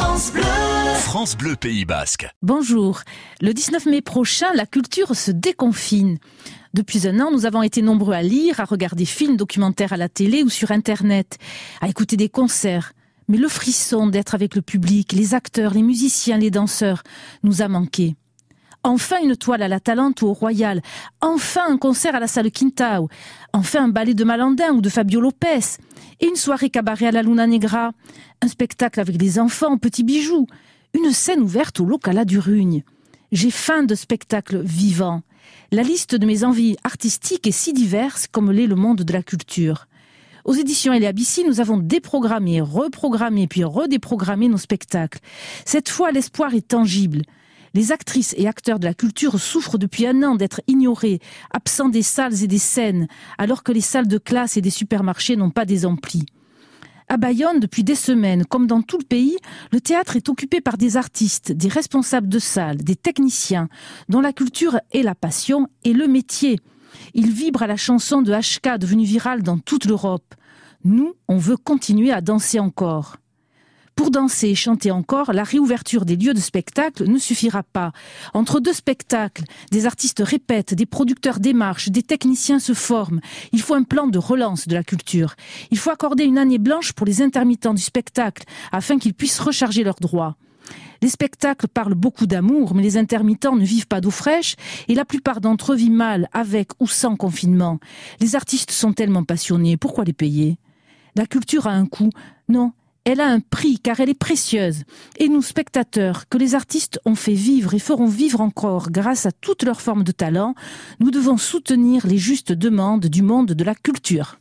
France Bleu. France Bleu Pays Basque. Bonjour. Le 19 mai prochain, la culture se déconfine. Depuis un an, nous avons été nombreux à lire, à regarder films, documentaires à la télé ou sur Internet, à écouter des concerts. Mais le frisson d'être avec le public, les acteurs, les musiciens, les danseurs, nous a manqué. Enfin une toile à la Talente ou au Royal. Enfin un concert à la salle Quintao. Enfin un ballet de Malandin ou de Fabio Lopez. Et une soirée cabaret à la Luna Negra. Un spectacle avec des enfants, petits bijoux. Une scène ouverte au Locala du Rugne. J'ai faim de spectacles vivants. La liste de mes envies artistiques est si diverse comme l'est le monde de la culture. Aux éditions Elia nous avons déprogrammé, reprogrammé puis redéprogrammé nos spectacles. Cette fois, l'espoir est tangible. Les actrices et acteurs de la culture souffrent depuis un an d'être ignorés, absents des salles et des scènes, alors que les salles de classe et des supermarchés n'ont pas des amplis. À Bayonne, depuis des semaines, comme dans tout le pays, le théâtre est occupé par des artistes, des responsables de salles, des techniciens, dont la culture est la passion et le métier. Ils vibrent à la chanson de HK devenue virale dans toute l'Europe. Nous, on veut continuer à danser encore. Pour danser et chanter encore, la réouverture des lieux de spectacle ne suffira pas. Entre deux spectacles, des artistes répètent, des producteurs démarchent, des techniciens se forment. Il faut un plan de relance de la culture. Il faut accorder une année blanche pour les intermittents du spectacle afin qu'ils puissent recharger leurs droits. Les spectacles parlent beaucoup d'amour, mais les intermittents ne vivent pas d'eau fraîche et la plupart d'entre eux vivent mal, avec ou sans confinement. Les artistes sont tellement passionnés, pourquoi les payer? La culture a un coût. Non, elle a un prix car elle est précieuse. Et nous, spectateurs, que les artistes ont fait vivre et feront vivre encore grâce à toutes leurs formes de talent, nous devons soutenir les justes demandes du monde de la culture.